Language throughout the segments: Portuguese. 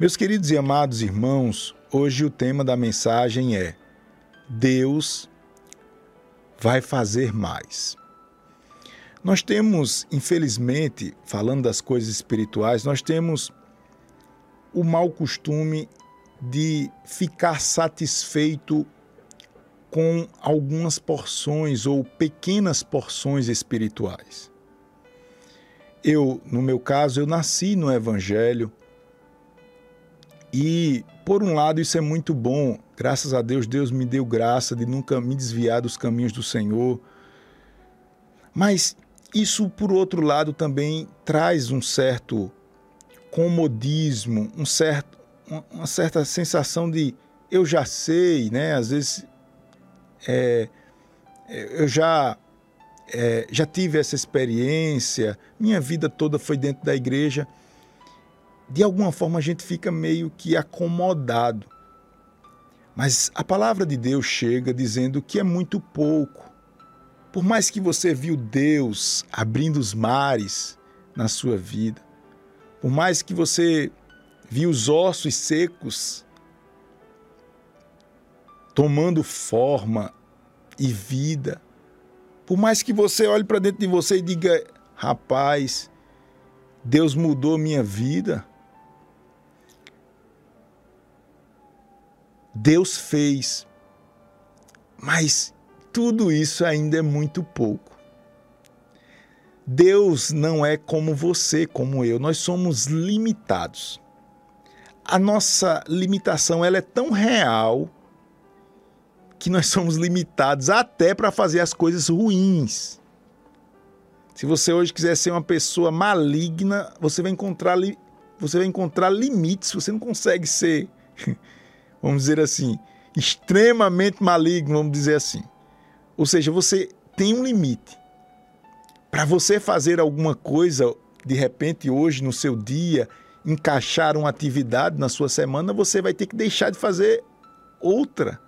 Meus queridos e amados irmãos, hoje o tema da mensagem é Deus vai fazer mais. Nós temos, infelizmente, falando das coisas espirituais, nós temos o mau costume de ficar satisfeito com algumas porções ou pequenas porções espirituais. Eu, no meu caso, eu nasci no evangelho e por um lado isso é muito bom, graças a Deus, Deus me deu graça de nunca me desviar dos caminhos do Senhor. Mas isso, por outro lado, também traz um certo comodismo, um certo, uma certa sensação de eu já sei, né? Às vezes é, eu já é, já tive essa experiência, minha vida toda foi dentro da igreja. De alguma forma a gente fica meio que acomodado. Mas a palavra de Deus chega dizendo que é muito pouco. Por mais que você viu Deus abrindo os mares na sua vida, por mais que você viu os ossos secos tomando forma e vida. Por mais que você olhe para dentro de você e diga: rapaz, Deus mudou minha vida. Deus fez. Mas tudo isso ainda é muito pouco. Deus não é como você, como eu. Nós somos limitados. A nossa limitação ela é tão real que nós somos limitados até para fazer as coisas ruins. Se você hoje quiser ser uma pessoa maligna, você vai encontrar você vai encontrar limites, você não consegue ser, vamos dizer assim, extremamente maligno, vamos dizer assim. Ou seja, você tem um limite. Para você fazer alguma coisa, de repente hoje no seu dia, encaixar uma atividade na sua semana, você vai ter que deixar de fazer outra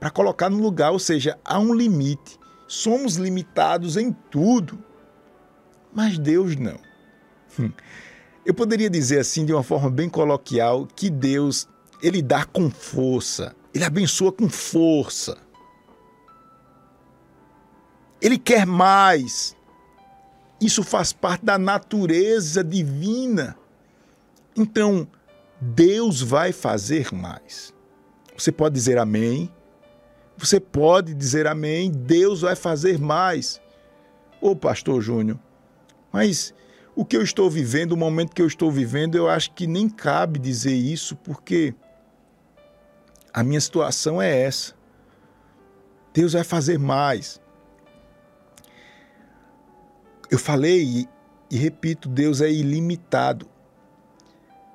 para colocar no lugar, ou seja, há um limite. Somos limitados em tudo, mas Deus não. Hum. Eu poderia dizer assim, de uma forma bem coloquial, que Deus, ele dá com força, ele abençoa com força. Ele quer mais. Isso faz parte da natureza divina. Então, Deus vai fazer mais. Você pode dizer amém, você pode dizer amém, Deus vai fazer mais. Ô pastor Júnior, mas o que eu estou vivendo, o momento que eu estou vivendo, eu acho que nem cabe dizer isso, porque a minha situação é essa. Deus vai fazer mais. Eu falei e, e repito, Deus é ilimitado.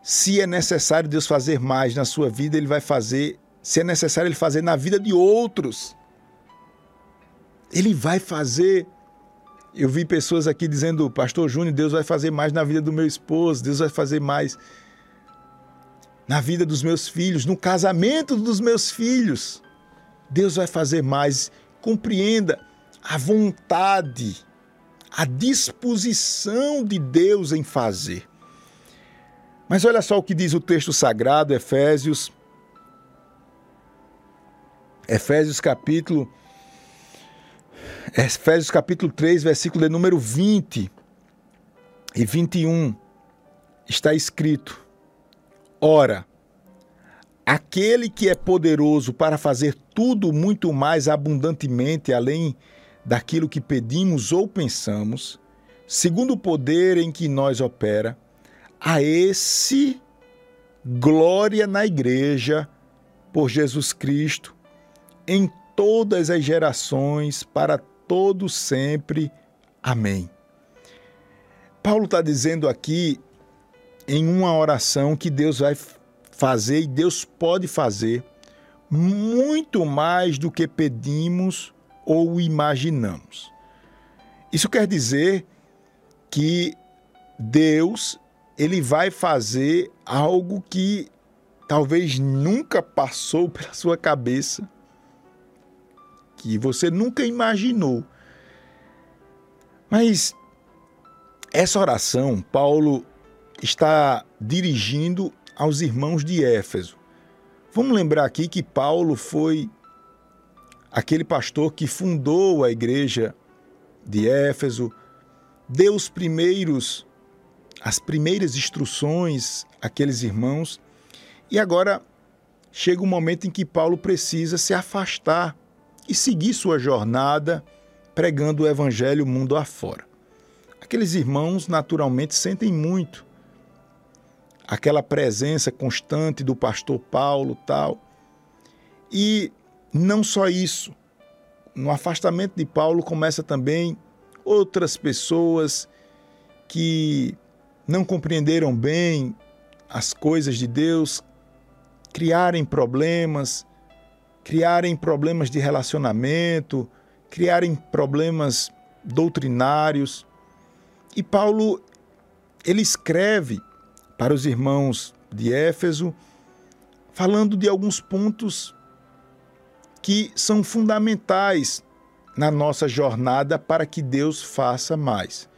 Se é necessário Deus fazer mais na sua vida, Ele vai fazer se é necessário ele fazer na vida de outros. Ele vai fazer. Eu vi pessoas aqui dizendo, Pastor Júnior, Deus vai fazer mais na vida do meu esposo, Deus vai fazer mais na vida dos meus filhos, no casamento dos meus filhos. Deus vai fazer mais. Compreenda a vontade, a disposição de Deus em fazer. Mas olha só o que diz o texto sagrado, Efésios Efésios capítulo Efésios capítulo 3, versículo de número 20 e 21 está escrito: Ora, aquele que é poderoso para fazer tudo muito mais abundantemente além daquilo que pedimos ou pensamos, segundo o poder em que nós opera, a esse glória na igreja por Jesus Cristo em todas as gerações, para todo sempre. Amém. Paulo está dizendo aqui em uma oração que Deus vai fazer e Deus pode fazer muito mais do que pedimos ou imaginamos. Isso quer dizer que Deus ele vai fazer algo que talvez nunca passou pela sua cabeça que você nunca imaginou. Mas essa oração, Paulo está dirigindo aos irmãos de Éfeso. Vamos lembrar aqui que Paulo foi aquele pastor que fundou a igreja de Éfeso, deu os primeiros as primeiras instruções àqueles irmãos, e agora chega o um momento em que Paulo precisa se afastar e seguir sua jornada pregando o evangelho mundo afora. Aqueles irmãos naturalmente sentem muito aquela presença constante do pastor Paulo, tal. E não só isso, no afastamento de Paulo começa também outras pessoas que não compreenderam bem as coisas de Deus, criarem problemas, criarem problemas de relacionamento, criarem problemas doutrinários. E Paulo ele escreve para os irmãos de Éfeso falando de alguns pontos que são fundamentais na nossa jornada para que Deus faça mais.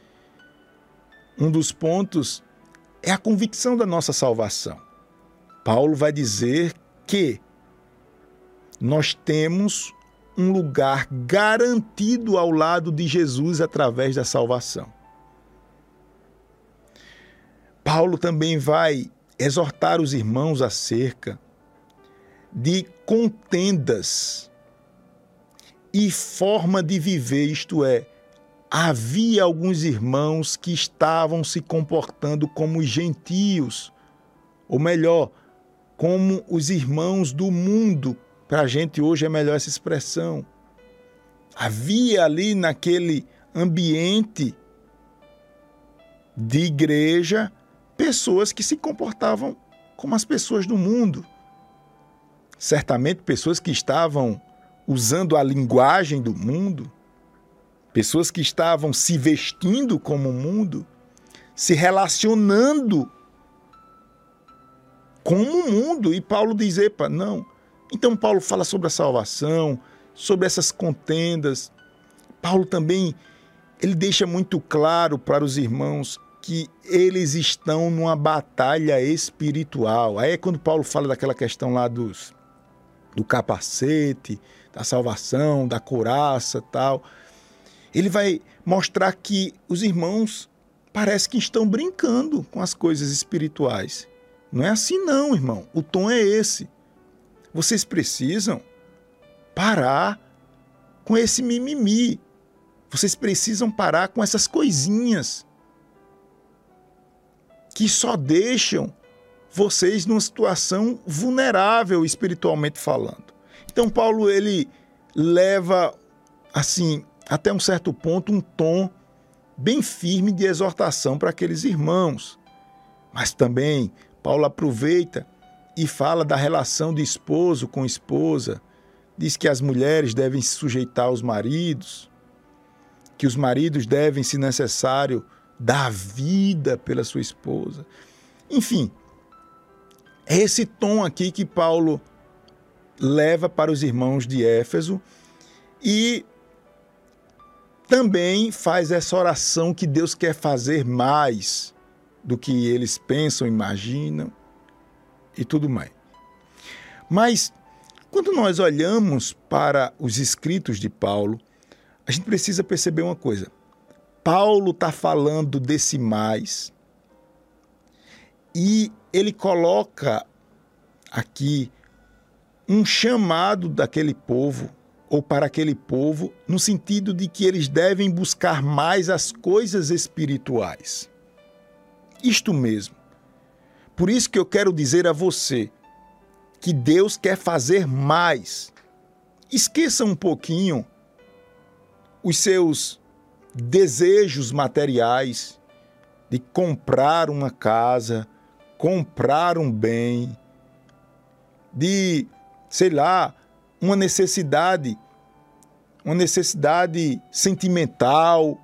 Um dos pontos é a convicção da nossa salvação. Paulo vai dizer que nós temos um lugar garantido ao lado de Jesus através da salvação. Paulo também vai exortar os irmãos acerca de contendas e forma de viver, isto é, havia alguns irmãos que estavam se comportando como gentios, ou melhor, como os irmãos do mundo. Para a gente hoje é melhor essa expressão. Havia ali naquele ambiente de igreja pessoas que se comportavam como as pessoas do mundo. Certamente pessoas que estavam usando a linguagem do mundo, pessoas que estavam se vestindo como o mundo, se relacionando como o mundo. E Paulo diz: epa, não. Então, Paulo fala sobre a salvação, sobre essas contendas. Paulo também ele deixa muito claro para os irmãos que eles estão numa batalha espiritual. Aí é quando Paulo fala daquela questão lá dos do capacete, da salvação, da couraça, tal. Ele vai mostrar que os irmãos parece que estão brincando com as coisas espirituais. Não é assim não, irmão. O tom é esse. Vocês precisam parar com esse mimimi. Vocês precisam parar com essas coisinhas que só deixam vocês numa situação vulnerável espiritualmente falando. Então Paulo ele leva assim até um certo ponto um tom bem firme de exortação para aqueles irmãos. Mas também Paulo aproveita e fala da relação de esposo com esposa, diz que as mulheres devem se sujeitar aos maridos, que os maridos devem, se necessário, dar vida pela sua esposa. Enfim, é esse tom aqui que Paulo leva para os irmãos de Éfeso e também faz essa oração que Deus quer fazer mais do que eles pensam, imaginam e tudo mais. Mas quando nós olhamos para os escritos de Paulo, a gente precisa perceber uma coisa. Paulo está falando desse mais e ele coloca aqui um chamado daquele povo ou para aquele povo no sentido de que eles devem buscar mais as coisas espirituais. Isto mesmo. Por isso que eu quero dizer a você que Deus quer fazer mais. Esqueça um pouquinho os seus desejos materiais de comprar uma casa, comprar um bem, de, sei lá, uma necessidade, uma necessidade sentimental.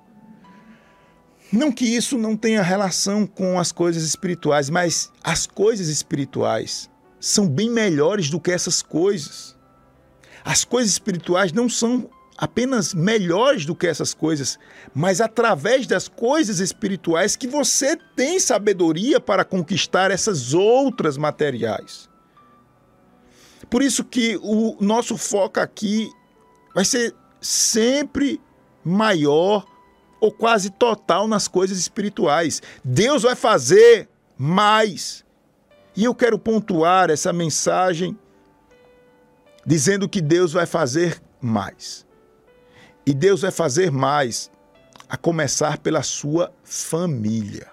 Não que isso não tenha relação com as coisas espirituais, mas as coisas espirituais são bem melhores do que essas coisas. As coisas espirituais não são apenas melhores do que essas coisas, mas através das coisas espirituais que você tem sabedoria para conquistar essas outras materiais. Por isso que o nosso foco aqui vai ser sempre maior ou quase total nas coisas espirituais. Deus vai fazer mais. E eu quero pontuar essa mensagem dizendo que Deus vai fazer mais. E Deus vai fazer mais, a começar pela sua família.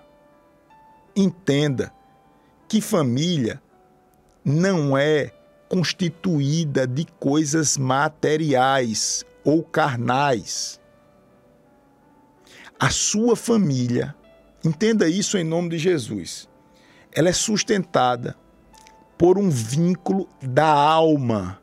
Entenda que família não é constituída de coisas materiais ou carnais. A sua família, entenda isso em nome de Jesus, ela é sustentada por um vínculo da alma.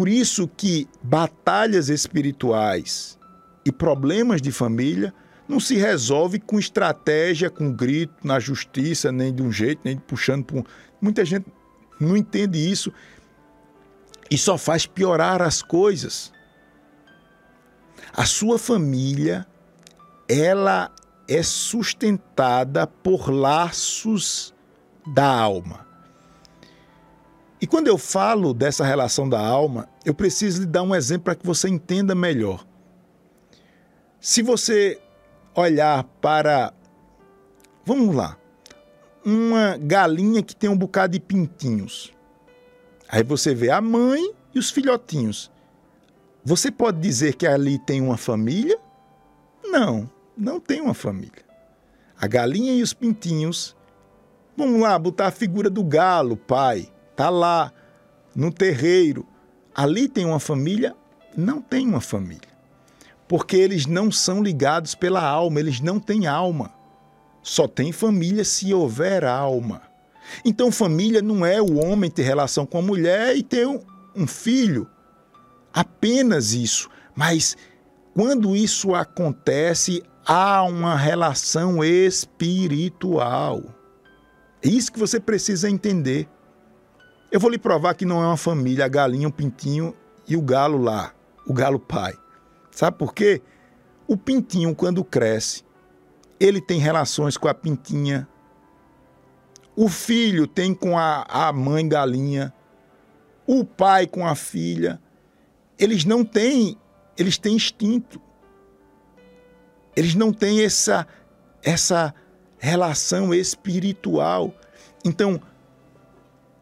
Por isso que batalhas espirituais e problemas de família não se resolve com estratégia, com grito na justiça, nem de um jeito, nem puxando por. Muita gente não entende isso e só faz piorar as coisas. A sua família, ela é sustentada por laços da alma. E quando eu falo dessa relação da alma, eu preciso lhe dar um exemplo para que você entenda melhor. Se você olhar para. Vamos lá. Uma galinha que tem um bocado de pintinhos. Aí você vê a mãe e os filhotinhos. Você pode dizer que ali tem uma família? Não, não tem uma família. A galinha e os pintinhos. Vamos lá, botar a figura do galo, pai está lá no terreiro. Ali tem uma família? Não tem uma família. Porque eles não são ligados pela alma, eles não têm alma. Só tem família se houver alma. Então, família não é o homem ter relação com a mulher e ter um, um filho. Apenas isso. Mas quando isso acontece, há uma relação espiritual. É isso que você precisa entender. Eu vou lhe provar que não é uma família, a galinha, o pintinho e o galo lá, o galo pai. Sabe por quê? O pintinho, quando cresce, ele tem relações com a pintinha. O filho tem com a, a mãe galinha. O pai com a filha. Eles não têm, eles têm instinto. Eles não têm essa, essa relação espiritual. Então,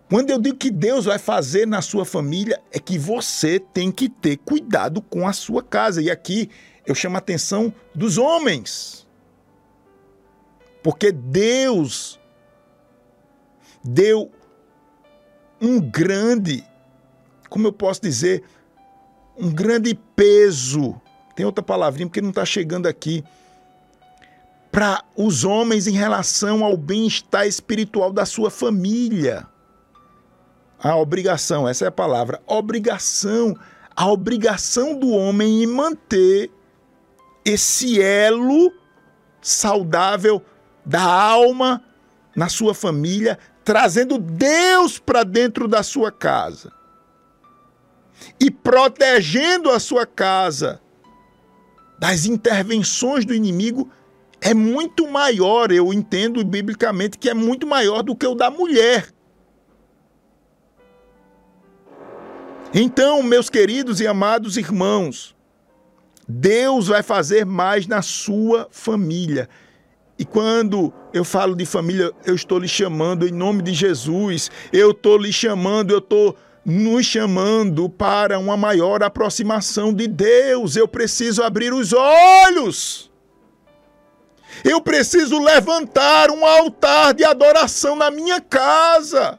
quando eu digo que Deus vai fazer na sua família, é que você tem que ter cuidado com a sua casa. E aqui eu chamo a atenção dos homens. Porque Deus deu um grande, como eu posso dizer, um grande peso. Tem outra palavrinha porque não está chegando aqui. Para os homens em relação ao bem-estar espiritual da sua família a obrigação, essa é a palavra, obrigação, a obrigação do homem em manter esse elo saudável da alma na sua família, trazendo Deus para dentro da sua casa e protegendo a sua casa das intervenções do inimigo é muito maior, eu entendo biblicamente que é muito maior do que o da mulher. Então, meus queridos e amados irmãos, Deus vai fazer mais na sua família. E quando eu falo de família, eu estou lhe chamando em nome de Jesus, eu estou lhe chamando, eu estou nos chamando para uma maior aproximação de Deus. Eu preciso abrir os olhos. Eu preciso levantar um altar de adoração na minha casa.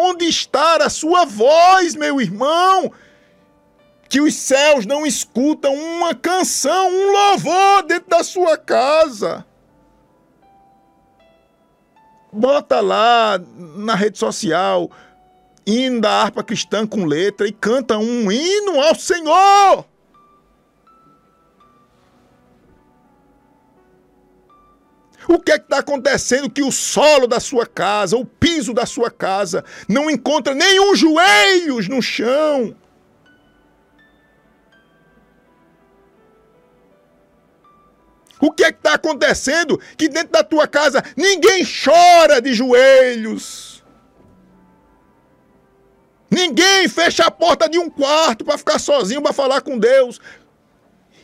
Onde está a sua voz, meu irmão? Que os céus não escutam uma canção, um louvor dentro da sua casa. Bota lá na rede social, hino da harpa cristã com letra e canta um hino ao Senhor. O que é que está acontecendo que o solo da sua casa, o piso da sua casa, não encontra nenhum joelhos no chão? O que é que está acontecendo que dentro da tua casa ninguém chora de joelhos? Ninguém fecha a porta de um quarto para ficar sozinho para falar com Deus.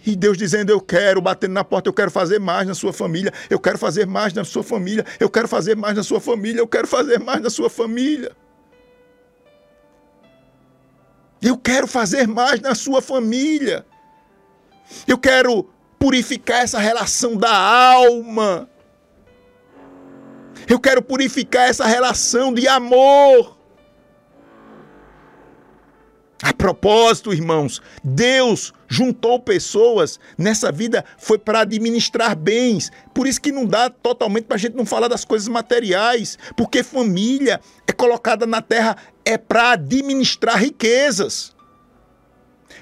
E Deus dizendo: Eu quero, batendo na porta, eu quero fazer mais na sua família, eu quero fazer mais na sua família, eu quero fazer mais na sua família, eu quero fazer mais na sua família. Eu quero fazer mais na sua família. Eu quero purificar essa relação da alma. Eu quero purificar essa relação de amor. A propósito, irmãos, Deus juntou pessoas nessa vida foi para administrar bens. Por isso que não dá totalmente para a gente não falar das coisas materiais, porque família é colocada na terra é para administrar riquezas.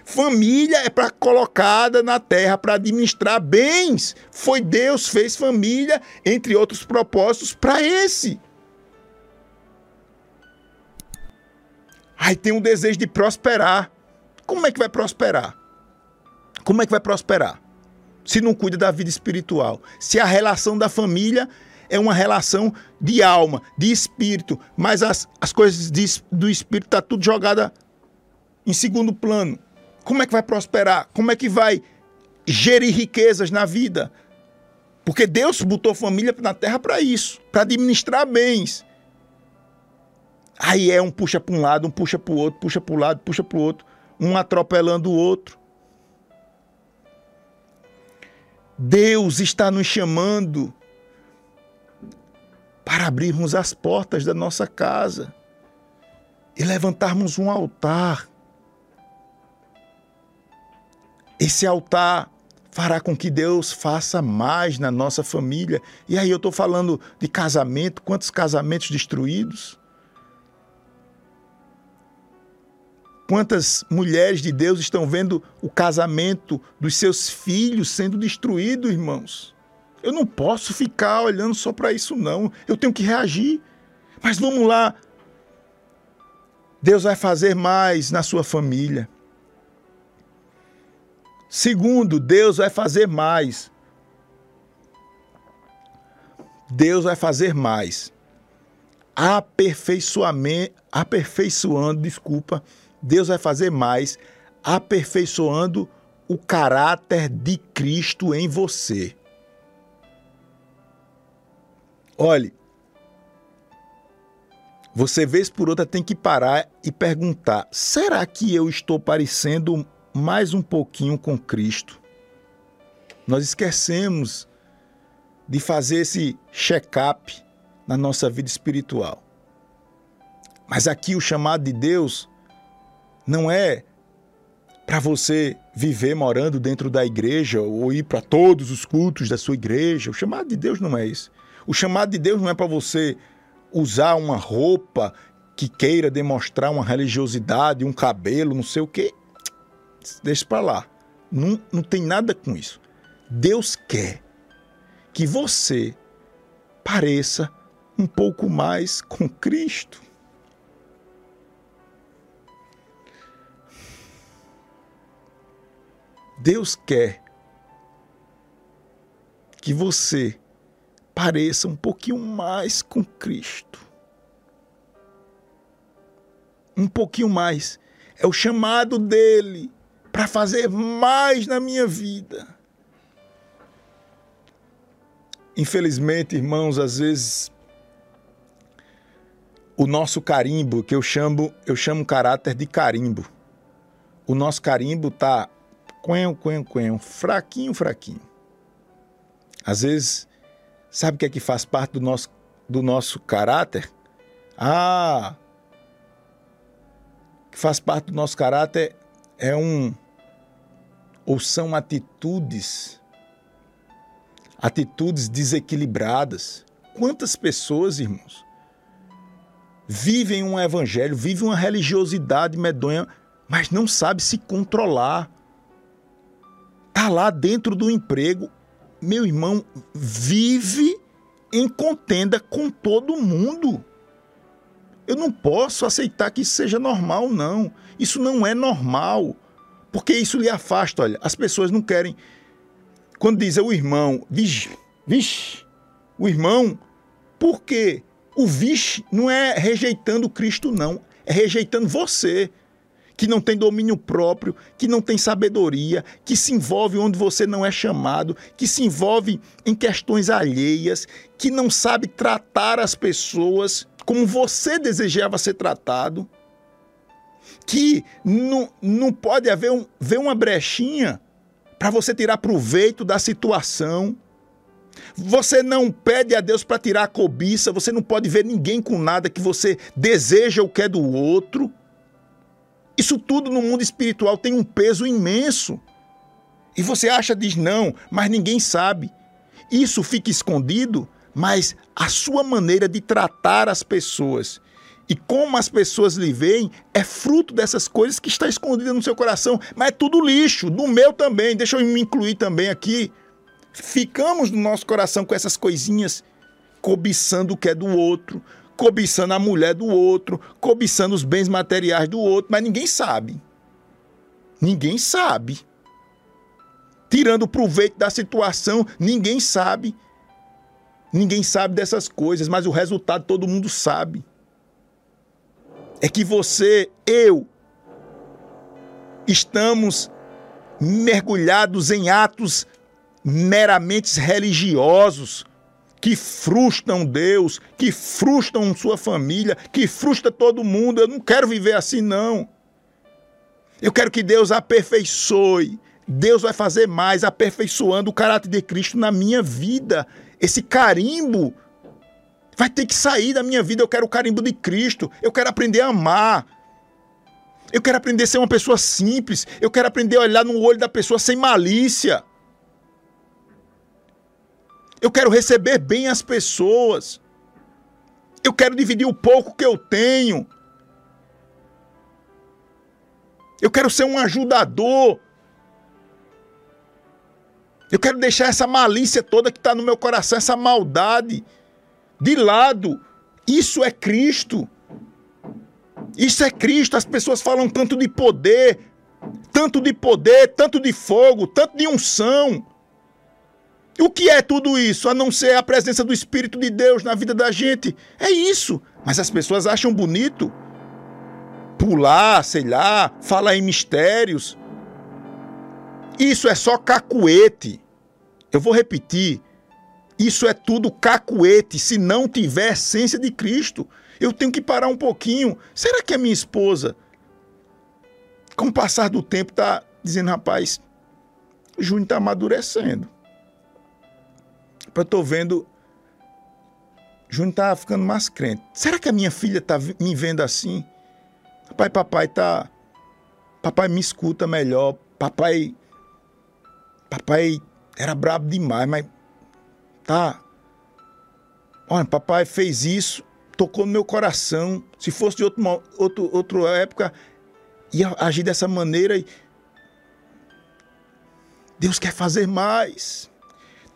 Família é para colocada na terra para administrar bens. Foi Deus fez família, entre outros propósitos, para esse. Aí tem um desejo de prosperar. Como é que vai prosperar? Como é que vai prosperar? Se não cuida da vida espiritual. Se a relação da família é uma relação de alma, de espírito, mas as, as coisas de, do espírito tá tudo jogada em segundo plano. Como é que vai prosperar? Como é que vai gerir riquezas na vida? Porque Deus botou família na terra para isso, para administrar bens. Aí é um puxa para um lado, um puxa para o outro, puxa para o lado, puxa para o outro, um atropelando o outro. Deus está nos chamando para abrirmos as portas da nossa casa e levantarmos um altar Esse altar fará com que Deus faça mais na nossa família. E aí eu estou falando de casamento, quantos casamentos destruídos? Quantas mulheres de Deus estão vendo o casamento dos seus filhos sendo destruído, irmãos? Eu não posso ficar olhando só para isso, não. Eu tenho que reagir. Mas vamos lá. Deus vai fazer mais na sua família. Segundo, Deus vai fazer mais. Deus vai fazer mais. Aperfeiçoamento, aperfeiçoando, desculpa, Deus vai fazer mais, aperfeiçoando o caráter de Cristo em você. Olhe, você vez por outra tem que parar e perguntar: será que eu estou parecendo mais um pouquinho com Cristo. Nós esquecemos de fazer esse check-up na nossa vida espiritual. Mas aqui o chamado de Deus não é para você viver morando dentro da igreja ou ir para todos os cultos da sua igreja. O chamado de Deus não é isso. O chamado de Deus não é para você usar uma roupa que queira demonstrar uma religiosidade, um cabelo, não sei o quê deixa para lá. Não, não tem nada com isso. Deus quer que você pareça um pouco mais com Cristo. Deus quer que você pareça um pouquinho mais com Cristo. Um pouquinho mais. É o chamado dele para fazer mais na minha vida. Infelizmente, irmãos, às vezes o nosso carimbo, que eu chamo, eu chamo caráter de carimbo. O nosso carimbo tá quen, quen, quen, fraquinho, fraquinho. Às vezes, sabe o que é que faz parte do nosso, do nosso caráter? Ah, que faz parte do nosso caráter é um ou são atitudes atitudes desequilibradas. Quantas pessoas, irmãos, vivem um evangelho, vivem uma religiosidade medonha, mas não sabe se controlar. Tá lá dentro do emprego, meu irmão, vive em contenda com todo mundo. Eu não posso aceitar que isso seja normal, não. Isso não é normal. Porque isso lhe afasta, olha, as pessoas não querem quando diz o irmão, vixe, vixe, o irmão, por quê? O vixe não é rejeitando Cristo, não. É rejeitando você, que não tem domínio próprio, que não tem sabedoria, que se envolve onde você não é chamado, que se envolve em questões alheias, que não sabe tratar as pessoas como você desejava ser tratado, que não, não pode haver um, ver uma brechinha para você tirar proveito da situação você não pede a Deus para tirar a cobiça, você não pode ver ninguém com nada que você deseja o que é do outro. Isso tudo no mundo espiritual tem um peso imenso. E você acha, diz não, mas ninguém sabe. Isso fica escondido, mas a sua maneira de tratar as pessoas e como as pessoas lhe veem é fruto dessas coisas que está escondida no seu coração. Mas é tudo lixo, no meu também. Deixa eu me incluir também aqui ficamos no nosso coração com essas coisinhas, cobiçando o que é do outro, cobiçando a mulher do outro, cobiçando os bens materiais do outro, mas ninguém sabe. Ninguém sabe. Tirando proveito da situação, ninguém sabe. Ninguém sabe dessas coisas, mas o resultado todo mundo sabe. É que você, eu, estamos mergulhados em atos meramente religiosos que frustram Deus, que frustram sua família, que frustra todo mundo. Eu não quero viver assim, não. Eu quero que Deus aperfeiçoe. Deus vai fazer mais, aperfeiçoando o caráter de Cristo na minha vida. Esse carimbo vai ter que sair da minha vida. Eu quero o carimbo de Cristo. Eu quero aprender a amar. Eu quero aprender a ser uma pessoa simples. Eu quero aprender a olhar no olho da pessoa sem malícia. Eu quero receber bem as pessoas. Eu quero dividir o pouco que eu tenho. Eu quero ser um ajudador. Eu quero deixar essa malícia toda que está no meu coração, essa maldade, de lado. Isso é Cristo. Isso é Cristo. As pessoas falam tanto de poder, tanto de poder, tanto de fogo, tanto de unção. O que é tudo isso, a não ser a presença do Espírito de Deus na vida da gente? É isso. Mas as pessoas acham bonito pular, sei lá, falar em mistérios. Isso é só cacuete. Eu vou repetir. Isso é tudo cacuete se não tiver essência de Cristo. Eu tenho que parar um pouquinho. Será que a minha esposa, com o passar do tempo, está dizendo, rapaz, o Júnior está amadurecendo? Eu tô vendo. Júnior tá ficando mais crente. Será que a minha filha tá me vendo assim? Papai, papai tá. Papai me escuta melhor. Papai. Papai era brabo demais, mas. Tá. Olha, papai fez isso, tocou no meu coração. Se fosse de outro, outro, outra época, ia agir dessa maneira. E... Deus quer fazer mais.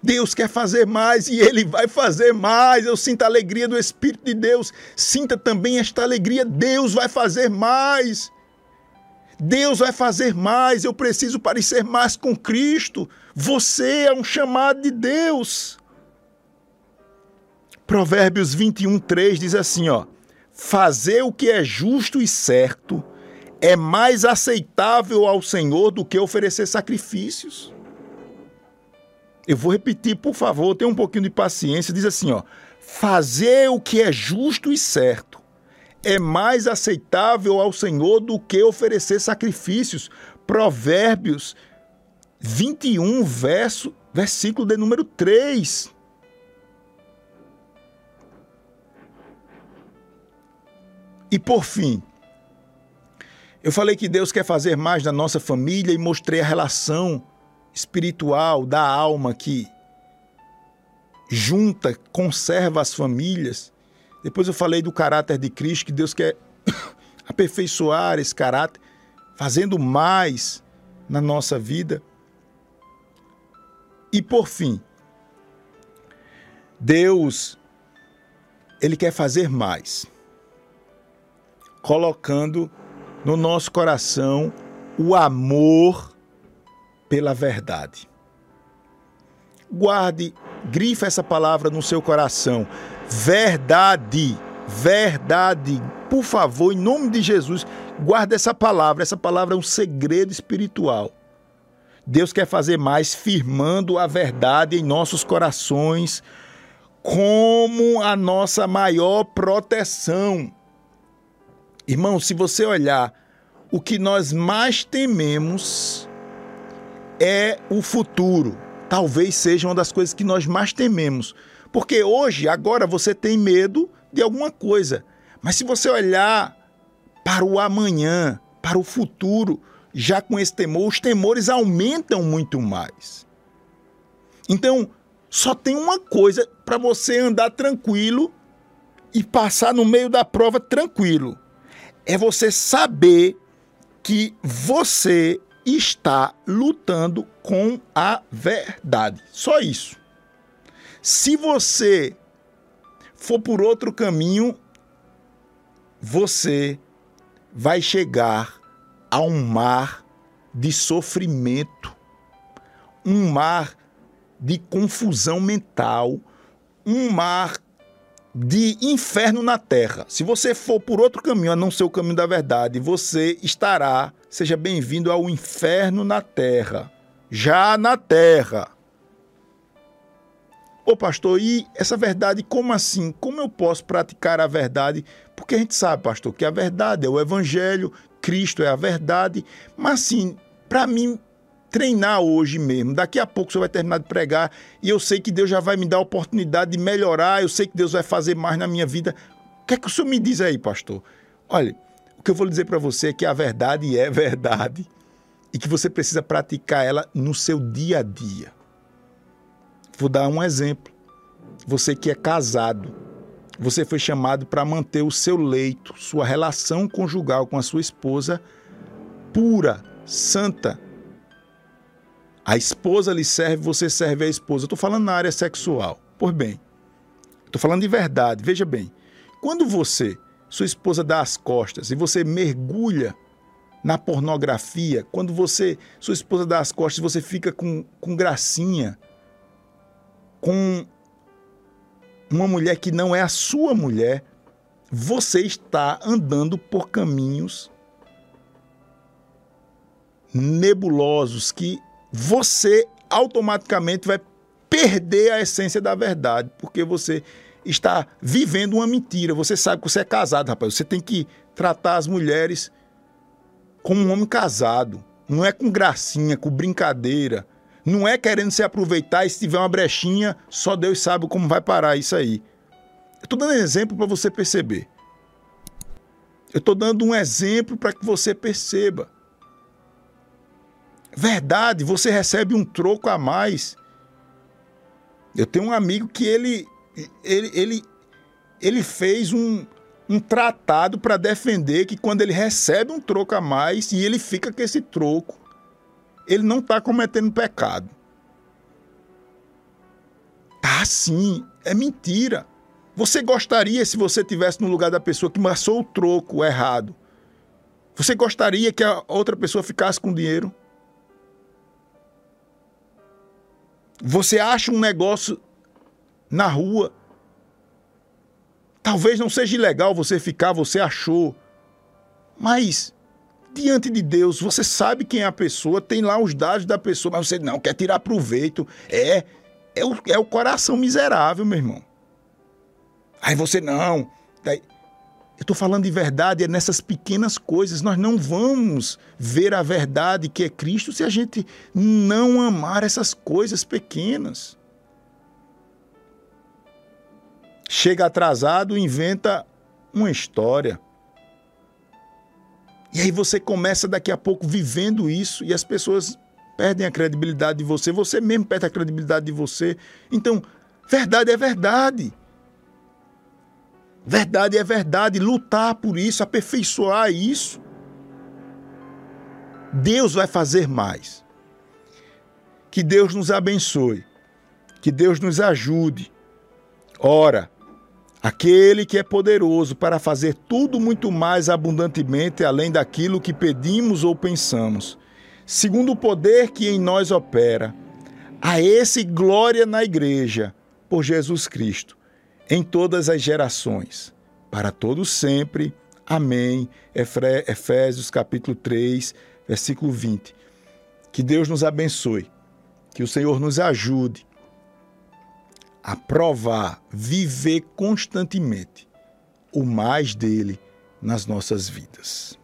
Deus quer fazer mais e Ele vai fazer mais. Eu sinto a alegria do Espírito de Deus. Sinta também esta alegria. Deus vai fazer mais. Deus vai fazer mais. Eu preciso parecer mais com Cristo. Você é um chamado de Deus. Provérbios 21, 3 diz assim: ó, fazer o que é justo e certo é mais aceitável ao Senhor do que oferecer sacrifícios. Eu vou repetir, por favor, tenha um pouquinho de paciência. Diz assim, ó: fazer o que é justo e certo é mais aceitável ao Senhor do que oferecer sacrifícios. Provérbios 21, verso, versículo de número 3. E por fim, eu falei que Deus quer fazer mais na nossa família e mostrei a relação espiritual da alma que junta, conserva as famílias. Depois eu falei do caráter de Cristo, que Deus quer aperfeiçoar esse caráter, fazendo mais na nossa vida. E por fim, Deus, Ele quer fazer mais, colocando no nosso coração o amor pela verdade. guarde, grife essa palavra no seu coração. Verdade, verdade. Por favor, em nome de Jesus, guarde essa palavra. Essa palavra é um segredo espiritual. Deus quer fazer mais firmando a verdade em nossos corações como a nossa maior proteção. Irmão, se você olhar, o que nós mais tememos é o futuro. Talvez seja uma das coisas que nós mais tememos. Porque hoje, agora, você tem medo de alguma coisa. Mas se você olhar para o amanhã, para o futuro, já com esse temor, os temores aumentam muito mais. Então, só tem uma coisa para você andar tranquilo e passar no meio da prova tranquilo. É você saber que você está lutando com a verdade. Só isso. Se você for por outro caminho, você vai chegar a um mar de sofrimento, um mar de confusão mental, um mar de inferno na terra. Se você for por outro caminho, a não ser o caminho da verdade, você estará, seja bem-vindo ao inferno na terra. Já na terra. Ô pastor, e essa verdade, como assim? Como eu posso praticar a verdade? Porque a gente sabe, pastor, que a verdade é o evangelho, Cristo é a verdade, mas assim, para mim treinar hoje mesmo. Daqui a pouco senhor vai terminar de pregar e eu sei que Deus já vai me dar a oportunidade de melhorar, eu sei que Deus vai fazer mais na minha vida. O que é que o senhor me diz aí, pastor? Olha, que eu vou dizer para você é que a verdade é verdade e que você precisa praticar ela no seu dia a dia. Vou dar um exemplo. Você que é casado, você foi chamado para manter o seu leito, sua relação conjugal com a sua esposa pura, santa, a esposa lhe serve, você serve a esposa. Eu estou falando na área sexual. Por bem, estou falando de verdade. Veja bem, quando você, sua esposa dá as costas e você mergulha na pornografia, quando você, sua esposa dá as costas e você fica com, com gracinha, com uma mulher que não é a sua mulher, você está andando por caminhos nebulosos que você automaticamente vai perder a essência da verdade, porque você está vivendo uma mentira. Você sabe que você é casado, rapaz. Você tem que tratar as mulheres como um homem casado. Não é com gracinha, com brincadeira. Não é querendo se aproveitar e se tiver uma brechinha, só Deus sabe como vai parar isso aí. Eu estou dando um exemplo para você perceber. Eu estou dando um exemplo para que você perceba. Verdade, você recebe um troco a mais. Eu tenho um amigo que ele ele, ele, ele fez um, um tratado para defender que quando ele recebe um troco a mais e ele fica com esse troco, ele não está cometendo pecado. Tá sim, é mentira. Você gostaria se você tivesse no lugar da pessoa que passou o troco errado? Você gostaria que a outra pessoa ficasse com dinheiro? Você acha um negócio na rua. Talvez não seja ilegal você ficar, você achou. Mas diante de Deus, você sabe quem é a pessoa, tem lá os dados da pessoa, mas você não quer tirar proveito. É, é o, é o coração miserável, meu irmão. Aí você não. Daí, eu estou falando de verdade, é nessas pequenas coisas. Nós não vamos ver a verdade que é Cristo se a gente não amar essas coisas pequenas. Chega atrasado, inventa uma história. E aí você começa daqui a pouco vivendo isso e as pessoas perdem a credibilidade de você, você mesmo perde a credibilidade de você. Então, verdade é verdade. Verdade é verdade, lutar por isso, aperfeiçoar isso. Deus vai fazer mais. Que Deus nos abençoe. Que Deus nos ajude. Ora, aquele que é poderoso para fazer tudo muito mais abundantemente além daquilo que pedimos ou pensamos, segundo o poder que em nós opera, A esse glória na igreja, por Jesus Cristo, em todas as gerações, para todos sempre. Amém. Efésios capítulo 3, versículo 20. Que Deus nos abençoe, que o Senhor nos ajude a provar, viver constantemente o mais dele nas nossas vidas.